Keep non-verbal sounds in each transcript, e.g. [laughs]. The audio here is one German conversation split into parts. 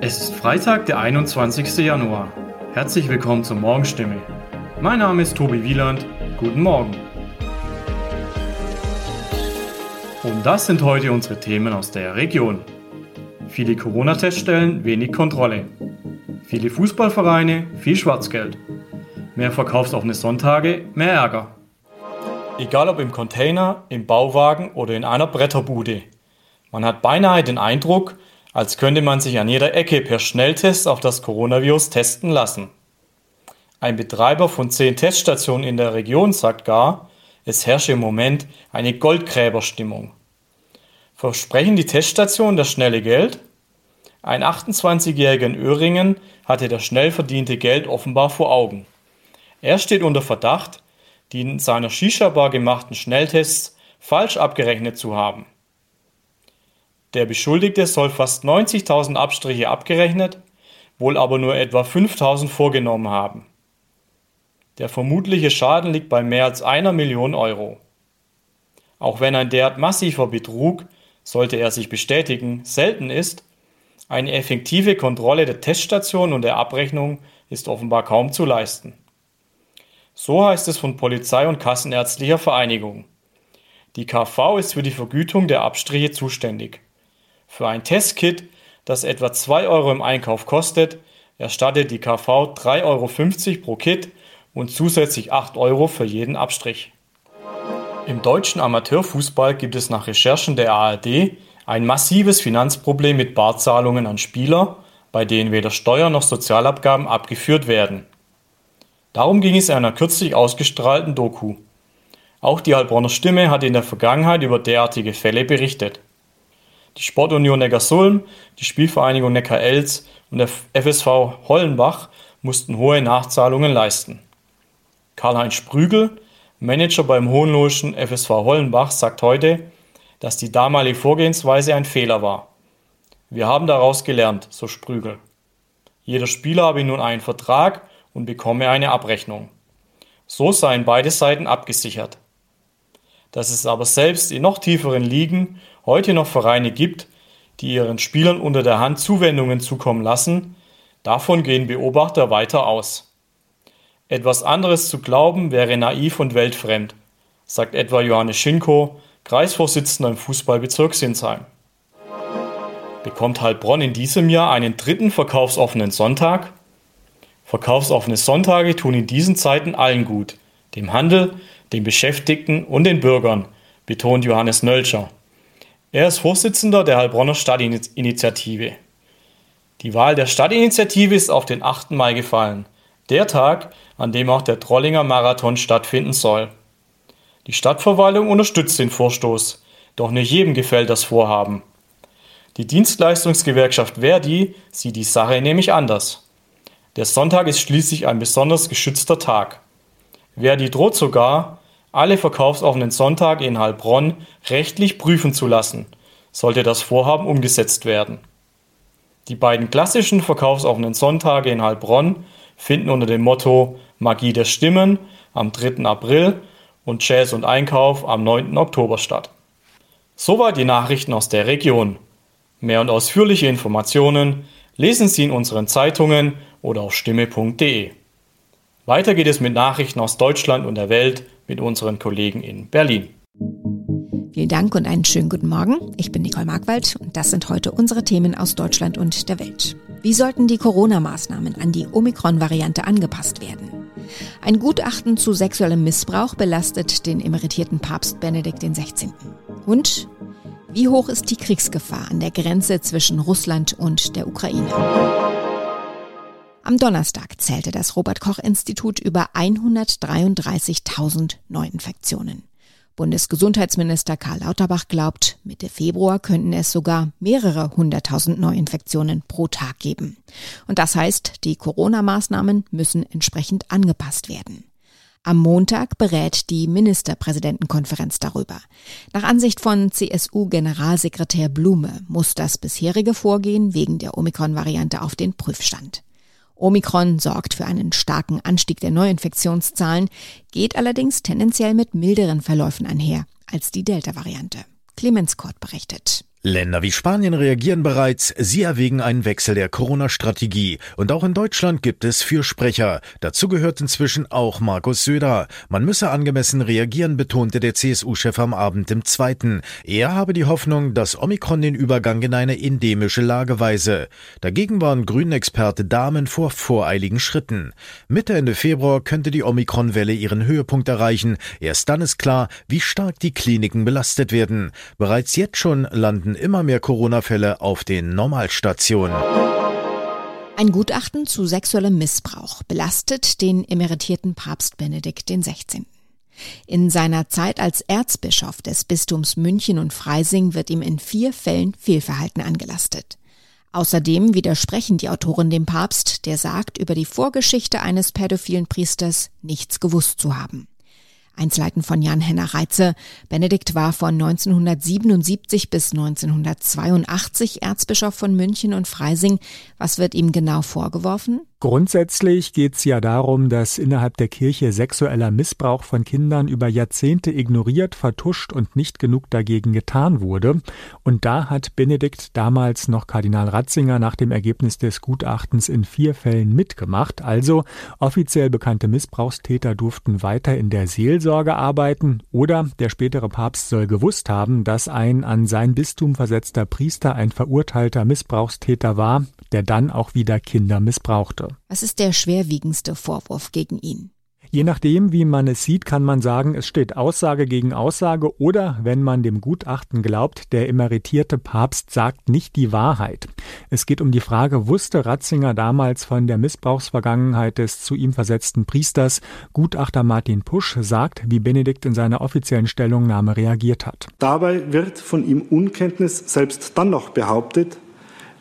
Es ist Freitag, der 21. Januar. Herzlich willkommen zur Morgenstimme. Mein Name ist Tobi Wieland. Guten Morgen. Und das sind heute unsere Themen aus der Region. Viele Corona-Teststellen, wenig Kontrolle. Viele Fußballvereine, viel Schwarzgeld. Mehr verkaufsoffene Sonntage, mehr Ärger. Egal ob im Container, im Bauwagen oder in einer Bretterbude. Man hat beinahe den Eindruck, als könnte man sich an jeder Ecke per Schnelltest auf das Coronavirus testen lassen. Ein Betreiber von zehn Teststationen in der Region sagt gar, es herrsche im Moment eine Goldgräberstimmung. Versprechen die Teststationen das schnelle Geld? Ein 28-Jähriger in Öhringen hatte das schnell verdiente Geld offenbar vor Augen. Er steht unter Verdacht, die in seiner Shisha-Bar gemachten Schnelltests falsch abgerechnet zu haben. Der Beschuldigte soll fast 90.000 Abstriche abgerechnet, wohl aber nur etwa 5.000 vorgenommen haben. Der vermutliche Schaden liegt bei mehr als einer Million Euro. Auch wenn ein derart massiver Betrug, sollte er sich bestätigen, selten ist, eine effektive Kontrolle der Teststation und der Abrechnung ist offenbar kaum zu leisten. So heißt es von Polizei und Kassenärztlicher Vereinigung. Die KV ist für die Vergütung der Abstriche zuständig. Für ein Testkit, das etwa 2 Euro im Einkauf kostet, erstattet die KV 3,50 Euro pro Kit und zusätzlich 8 Euro für jeden Abstrich. Im deutschen Amateurfußball gibt es nach Recherchen der ARD ein massives Finanzproblem mit Barzahlungen an Spieler, bei denen weder Steuern noch Sozialabgaben abgeführt werden. Darum ging es in einer kürzlich ausgestrahlten Doku. Auch die Heilbronner Stimme hat in der Vergangenheit über derartige Fälle berichtet. Die Sportunion Neckarsulm, die Spielvereinigung Neckar-Elz und der FSV Hollenbach mussten hohe Nachzahlungen leisten. Karl-Heinz Sprügel, Manager beim hohenlohischen FSV Hollenbach, sagt heute, dass die damalige Vorgehensweise ein Fehler war. Wir haben daraus gelernt, so Sprügel. Jeder Spieler habe nun einen Vertrag und bekomme eine Abrechnung. So seien beide Seiten abgesichert. Dass es aber selbst in noch tieferen Ligen heute noch Vereine gibt, die ihren Spielern unter der Hand Zuwendungen zukommen lassen, davon gehen Beobachter weiter aus. Etwas anderes zu glauben wäre naiv und weltfremd, sagt etwa Johannes Schinko, Kreisvorsitzender im Fußballbezirk Sinsheim. Bekommt Heilbronn in diesem Jahr einen dritten verkaufsoffenen Sonntag? Verkaufsoffene Sonntage tun in diesen Zeiten allen gut, dem Handel, den Beschäftigten und den Bürgern, betont Johannes Nölscher. Er ist Vorsitzender der Heilbronner Stadtinitiative. Die Wahl der Stadtinitiative ist auf den 8. Mai gefallen, der Tag, an dem auch der Trollinger Marathon stattfinden soll. Die Stadtverwaltung unterstützt den Vorstoß, doch nicht jedem gefällt das Vorhaben. Die Dienstleistungsgewerkschaft Verdi sieht die Sache nämlich anders. Der Sonntag ist schließlich ein besonders geschützter Tag. Verdi droht sogar, alle verkaufsoffenen Sonntage in Heilbronn rechtlich prüfen zu lassen, sollte das Vorhaben umgesetzt werden. Die beiden klassischen verkaufsoffenen Sonntage in Heilbronn finden unter dem Motto Magie der Stimmen am 3. April und Jazz und Einkauf am 9. Oktober statt. Soweit die Nachrichten aus der Region. Mehr und ausführliche Informationen lesen Sie in unseren Zeitungen oder auf stimme.de. Weiter geht es mit Nachrichten aus Deutschland und der Welt mit unseren Kollegen in Berlin. Vielen Dank und einen schönen guten Morgen. Ich bin Nicole Markwald und das sind heute unsere Themen aus Deutschland und der Welt. Wie sollten die Corona-Maßnahmen an die Omikron-Variante angepasst werden? Ein Gutachten zu sexuellem Missbrauch belastet den emeritierten Papst Benedikt XVI. Und wie hoch ist die Kriegsgefahr an der Grenze zwischen Russland und der Ukraine? Am Donnerstag zählte das Robert Koch Institut über 133.000 Neuinfektionen. Bundesgesundheitsminister Karl Lauterbach glaubt, Mitte Februar könnten es sogar mehrere hunderttausend Neuinfektionen pro Tag geben. Und das heißt, die Corona-Maßnahmen müssen entsprechend angepasst werden. Am Montag berät die Ministerpräsidentenkonferenz darüber. Nach Ansicht von CSU-Generalsekretär Blume muss das bisherige Vorgehen wegen der Omikron-Variante auf den Prüfstand. Omikron sorgt für einen starken Anstieg der Neuinfektionszahlen, geht allerdings tendenziell mit milderen Verläufen einher als die Delta-Variante. Clemens Kort berichtet. Länder wie Spanien reagieren bereits, sie erwägen einen Wechsel der Corona-Strategie. Und auch in Deutschland gibt es Fürsprecher. Dazu gehört inzwischen auch Markus Söder. Man müsse angemessen reagieren, betonte der CSU-Chef am Abend im Zweiten. Er habe die Hoffnung, dass Omikron den Übergang in eine endemische Lage weise. Dagegen waren Grünen-Experte Damen vor voreiligen Schritten. Mitte Ende Februar könnte die Omikron-Welle ihren Höhepunkt erreichen. Erst dann ist klar, wie stark die Kliniken belastet werden. Bereits jetzt schon landen immer mehr Corona-Fälle auf den Normalstationen. Ein Gutachten zu sexuellem Missbrauch belastet den emeritierten Papst Benedikt XVI. In seiner Zeit als Erzbischof des Bistums München und Freising wird ihm in vier Fällen Fehlverhalten angelastet. Außerdem widersprechen die Autoren dem Papst, der sagt, über die Vorgeschichte eines pädophilen Priesters nichts gewusst zu haben. Einzelheiten von Jan-Henner Reitze. Benedikt war von 1977 bis 1982 Erzbischof von München und Freising. Was wird ihm genau vorgeworfen? Grundsätzlich geht es ja darum, dass innerhalb der Kirche sexueller Missbrauch von Kindern über Jahrzehnte ignoriert, vertuscht und nicht genug dagegen getan wurde. Und da hat Benedikt damals noch Kardinal Ratzinger nach dem Ergebnis des Gutachtens in vier Fällen mitgemacht. Also offiziell bekannte Missbrauchstäter durften weiter in der Seelsorge arbeiten oder der spätere Papst soll gewusst haben, dass ein an sein Bistum versetzter Priester ein verurteilter Missbrauchstäter war, der dann auch wieder Kinder missbrauchte. Was ist der schwerwiegendste Vorwurf gegen ihn? Je nachdem, wie man es sieht, kann man sagen, es steht Aussage gegen Aussage oder, wenn man dem Gutachten glaubt, der emeritierte Papst sagt nicht die Wahrheit. Es geht um die Frage, wusste Ratzinger damals von der Missbrauchsvergangenheit des zu ihm versetzten Priesters? Gutachter Martin Pusch sagt, wie Benedikt in seiner offiziellen Stellungnahme reagiert hat. Dabei wird von ihm Unkenntnis selbst dann noch behauptet,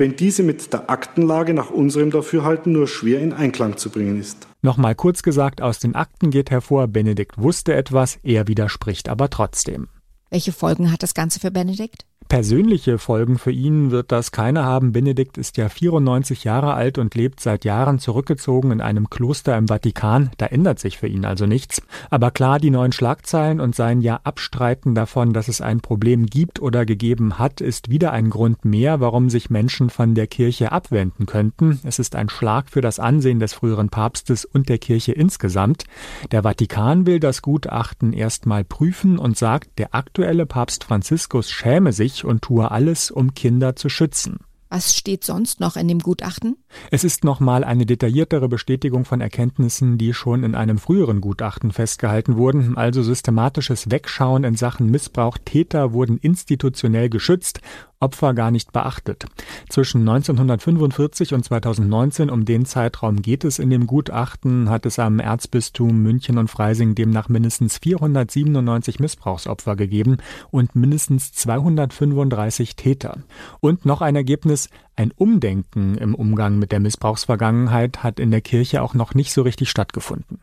wenn diese mit der Aktenlage nach unserem Dafürhalten nur schwer in Einklang zu bringen ist. Nochmal kurz gesagt, aus den Akten geht hervor, Benedikt wusste etwas, er widerspricht aber trotzdem. Welche Folgen hat das Ganze für Benedikt? Persönliche Folgen für ihn wird das keine haben. Benedikt ist ja 94 Jahre alt und lebt seit Jahren zurückgezogen in einem Kloster im Vatikan. Da ändert sich für ihn also nichts. Aber klar, die neuen Schlagzeilen und sein ja Abstreiten davon, dass es ein Problem gibt oder gegeben hat, ist wieder ein Grund mehr, warum sich Menschen von der Kirche abwenden könnten. Es ist ein Schlag für das Ansehen des früheren Papstes und der Kirche insgesamt. Der Vatikan will das Gutachten erstmal prüfen und sagt, der aktuelle Papst Franziskus schäme sich und tue alles, um Kinder zu schützen. Was steht sonst noch in dem Gutachten? Es ist nochmal eine detailliertere Bestätigung von Erkenntnissen, die schon in einem früheren Gutachten festgehalten wurden, also systematisches Wegschauen in Sachen Missbrauch. Täter wurden institutionell geschützt Opfer gar nicht beachtet. Zwischen 1945 und 2019, um den Zeitraum geht es in dem Gutachten, hat es am Erzbistum München und Freising demnach mindestens 497 Missbrauchsopfer gegeben und mindestens 235 Täter. Und noch ein Ergebnis, ein Umdenken im Umgang mit der Missbrauchsvergangenheit hat in der Kirche auch noch nicht so richtig stattgefunden.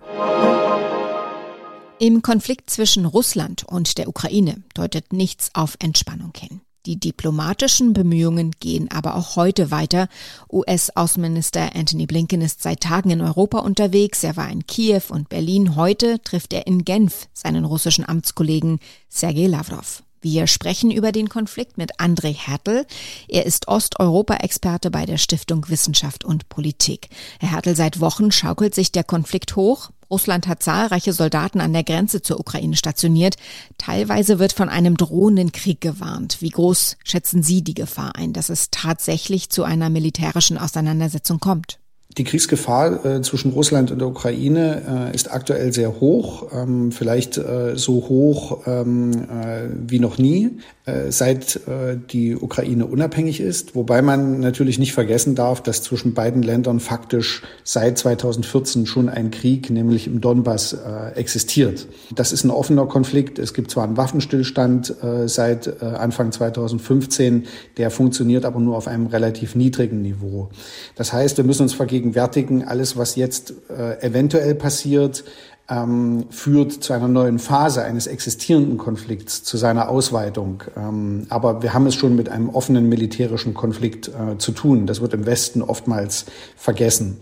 Im Konflikt zwischen Russland und der Ukraine deutet nichts auf Entspannung hin. Die diplomatischen Bemühungen gehen aber auch heute weiter. US-Außenminister Anthony Blinken ist seit Tagen in Europa unterwegs. Er war in Kiew und Berlin. Heute trifft er in Genf seinen russischen Amtskollegen Sergei Lavrov. Wir sprechen über den Konflikt mit André Hertel. Er ist Osteuropa-Experte bei der Stiftung Wissenschaft und Politik. Herr Hertel, seit Wochen schaukelt sich der Konflikt hoch. Russland hat zahlreiche Soldaten an der Grenze zur Ukraine stationiert. Teilweise wird von einem drohenden Krieg gewarnt. Wie groß schätzen Sie die Gefahr ein, dass es tatsächlich zu einer militärischen Auseinandersetzung kommt? Die Kriegsgefahr äh, zwischen Russland und der Ukraine äh, ist aktuell sehr hoch, ähm, vielleicht äh, so hoch ähm, äh, wie noch nie, äh, seit äh, die Ukraine unabhängig ist. Wobei man natürlich nicht vergessen darf, dass zwischen beiden Ländern faktisch seit 2014 schon ein Krieg, nämlich im Donbass, existiert. Das ist ein offener Konflikt. Es gibt zwar einen Waffenstillstand seit Anfang 2015, der funktioniert aber nur auf einem relativ niedrigen Niveau. Das heißt, wir müssen uns vergegen vergegenwärtigen, alles, was jetzt äh, eventuell passiert, ähm, führt zu einer neuen Phase eines existierenden Konflikts, zu seiner Ausweitung. Ähm, aber wir haben es schon mit einem offenen militärischen Konflikt äh, zu tun. Das wird im Westen oftmals vergessen.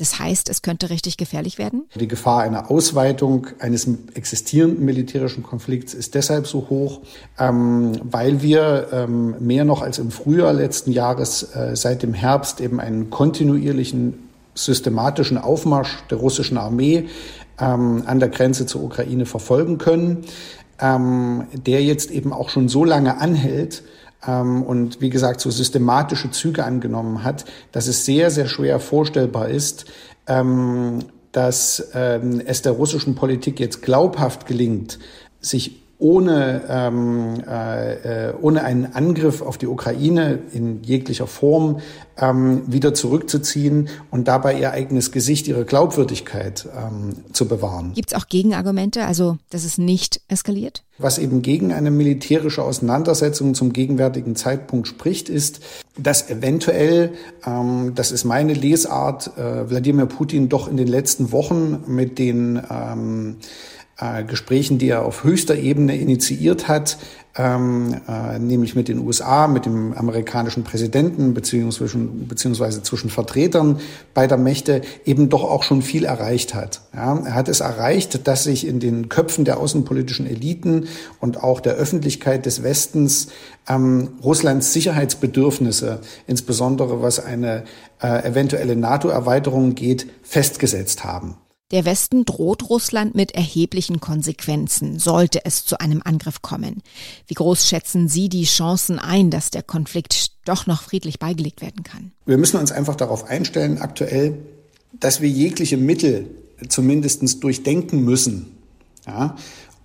Das heißt, es könnte richtig gefährlich werden? Die Gefahr einer Ausweitung eines existierenden militärischen Konflikts ist deshalb so hoch, ähm, weil wir ähm, mehr noch als im Frühjahr letzten Jahres äh, seit dem Herbst eben einen kontinuierlichen systematischen Aufmarsch der russischen Armee ähm, an der Grenze zur Ukraine verfolgen können, ähm, der jetzt eben auch schon so lange anhält, ähm, und wie gesagt so systematische Züge angenommen hat, dass es sehr, sehr schwer vorstellbar ist, ähm, dass ähm, es der russischen Politik jetzt glaubhaft gelingt, sich ohne, ähm, äh, äh, ohne einen Angriff auf die Ukraine in jeglicher Form ähm, wieder zurückzuziehen und dabei ihr eigenes Gesicht, ihre Glaubwürdigkeit ähm, zu bewahren. Gibt es auch Gegenargumente, also dass es nicht eskaliert? Was eben gegen eine militärische Auseinandersetzung zum gegenwärtigen Zeitpunkt spricht, ist, dass eventuell, ähm, das ist meine Lesart, äh, Wladimir Putin doch in den letzten Wochen mit den ähm, äh, Gesprächen, die er auf höchster Ebene initiiert hat, ähm, äh, nämlich mit den USA, mit dem amerikanischen Präsidenten beziehungsweise, beziehungsweise zwischen Vertretern beider Mächte eben doch auch schon viel erreicht hat. Ja, er hat es erreicht, dass sich in den Köpfen der außenpolitischen Eliten und auch der Öffentlichkeit des Westens ähm, Russlands Sicherheitsbedürfnisse, insbesondere was eine äh, eventuelle NATO-Erweiterung geht, festgesetzt haben. Der Westen droht Russland mit erheblichen Konsequenzen, sollte es zu einem Angriff kommen. Wie groß schätzen Sie die Chancen ein, dass der Konflikt doch noch friedlich beigelegt werden kann? Wir müssen uns einfach darauf einstellen, aktuell, dass wir jegliche Mittel zumindest durchdenken müssen, ja,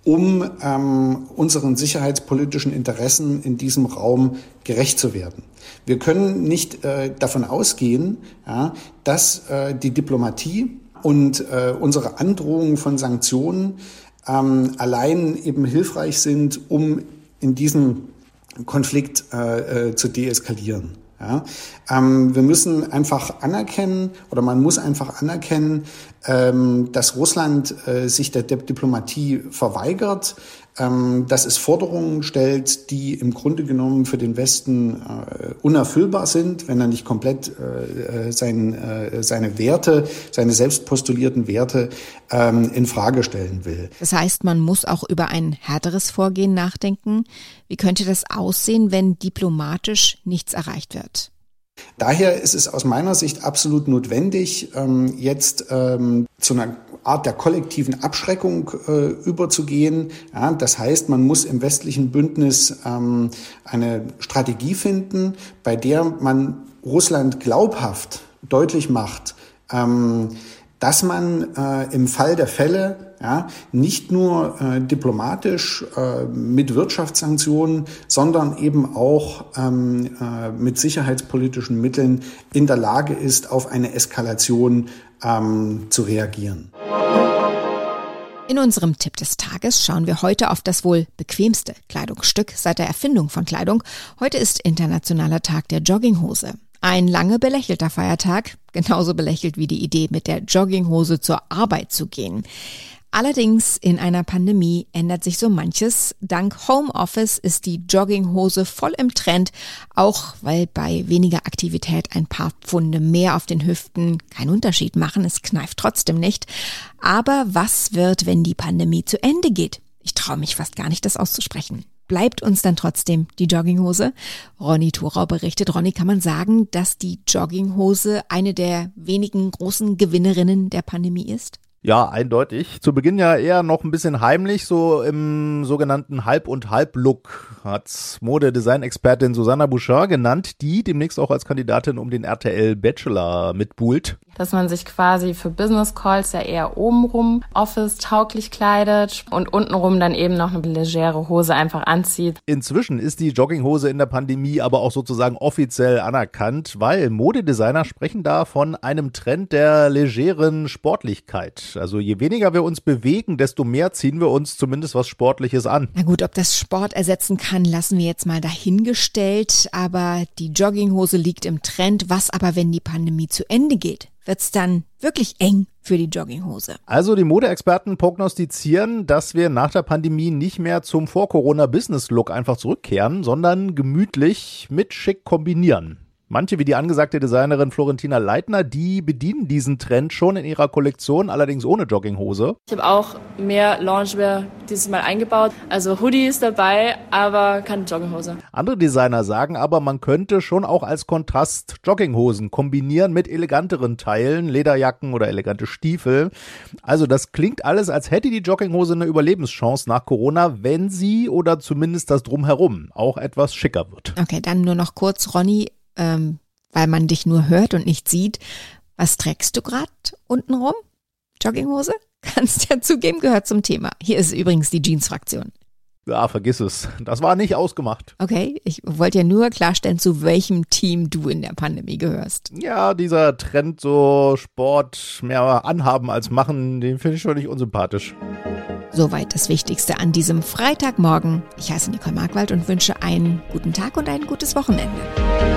um ähm, unseren sicherheitspolitischen Interessen in diesem Raum gerecht zu werden. Wir können nicht äh, davon ausgehen, ja, dass äh, die Diplomatie und äh, unsere Androhungen von Sanktionen ähm, allein eben hilfreich sind, um in diesem Konflikt äh, äh, zu deeskalieren. Ja? Ähm, wir müssen einfach anerkennen oder man muss einfach anerkennen, ähm, dass Russland äh, sich der Diplomatie verweigert, ähm, dass es Forderungen stellt, die im Grunde genommen für den Westen äh, unerfüllbar sind, wenn er nicht komplett äh, sein, äh, seine Werte, seine selbst postulierten Werte ähm, in Frage stellen will. Das heißt, man muss auch über ein härteres Vorgehen nachdenken. Wie könnte das aussehen, wenn diplomatisch nichts erreicht wird? Daher ist es aus meiner Sicht absolut notwendig, ähm, jetzt ähm, zu einer Art der kollektiven Abschreckung äh, überzugehen. Ja, das heißt, man muss im westlichen Bündnis ähm, eine Strategie finden, bei der man Russland glaubhaft deutlich macht, ähm, dass man äh, im Fall der Fälle ja, nicht nur äh, diplomatisch äh, mit Wirtschaftssanktionen, sondern eben auch ähm, äh, mit sicherheitspolitischen Mitteln in der Lage ist, auf eine Eskalation ähm, zu reagieren. In unserem Tipp des Tages schauen wir heute auf das wohl bequemste Kleidungsstück seit der Erfindung von Kleidung. Heute ist Internationaler Tag der Jogginghose. Ein lange belächelter Feiertag, genauso belächelt wie die Idee, mit der Jogginghose zur Arbeit zu gehen. Allerdings in einer Pandemie ändert sich so manches. Dank Homeoffice ist die Jogginghose voll im Trend, auch weil bei weniger Aktivität ein paar Pfunde mehr auf den Hüften keinen Unterschied machen. Es kneift trotzdem nicht. Aber was wird, wenn die Pandemie zu Ende geht? Ich traue mich fast gar nicht, das auszusprechen. Bleibt uns dann trotzdem die Jogginghose? Ronny Thorau berichtet. Ronny, kann man sagen, dass die Jogginghose eine der wenigen großen Gewinnerinnen der Pandemie ist? Ja, eindeutig. Zu Beginn ja eher noch ein bisschen heimlich, so im sogenannten Halb- und Halb-Look hat's Modedesign-Expertin Susanna Bouchard genannt, die demnächst auch als Kandidatin um den RTL Bachelor mitbuhlt. Dass man sich quasi für Business Calls ja eher obenrum Office-tauglich kleidet und untenrum dann eben noch eine legere Hose einfach anzieht. Inzwischen ist die Jogginghose in der Pandemie aber auch sozusagen offiziell anerkannt, weil Modedesigner sprechen da von einem Trend der legeren Sportlichkeit. Also je weniger wir uns bewegen, desto mehr ziehen wir uns zumindest was Sportliches an. Na gut, ob das Sport ersetzen kann, lassen wir jetzt mal dahingestellt. Aber die Jogginghose liegt im Trend. Was aber, wenn die Pandemie zu Ende geht? Wird's dann wirklich eng für die Jogginghose? Also die Modeexperten prognostizieren, dass wir nach der Pandemie nicht mehr zum Vor-Corona-Business-Look einfach zurückkehren, sondern gemütlich mit schick kombinieren. Manche, wie die angesagte Designerin Florentina Leitner, die bedienen diesen Trend schon in ihrer Kollektion, allerdings ohne Jogginghose. Ich habe auch mehr Loungewear dieses Mal eingebaut. Also Hoodie ist dabei, aber keine Jogginghose. Andere Designer sagen aber, man könnte schon auch als Kontrast Jogginghosen kombinieren mit eleganteren Teilen, Lederjacken oder elegante Stiefel. Also das klingt alles, als hätte die Jogginghose eine Überlebenschance nach Corona, wenn sie oder zumindest das Drumherum auch etwas schicker wird. Okay, dann nur noch kurz, Ronny, ähm, weil man dich nur hört und nicht sieht. Was trägst du gerade untenrum? Jogginghose? [laughs] Kannst ja zugeben, gehört zum Thema. Hier ist übrigens die Jeans-Fraktion. Ja, vergiss es. Das war nicht ausgemacht. Okay, ich wollte ja nur klarstellen, zu welchem Team du in der Pandemie gehörst. Ja, dieser Trend, so Sport mehr anhaben als machen, den finde ich schon nicht unsympathisch. Soweit das Wichtigste an diesem Freitagmorgen. Ich heiße Nicole Markwald und wünsche einen guten Tag und ein gutes Wochenende.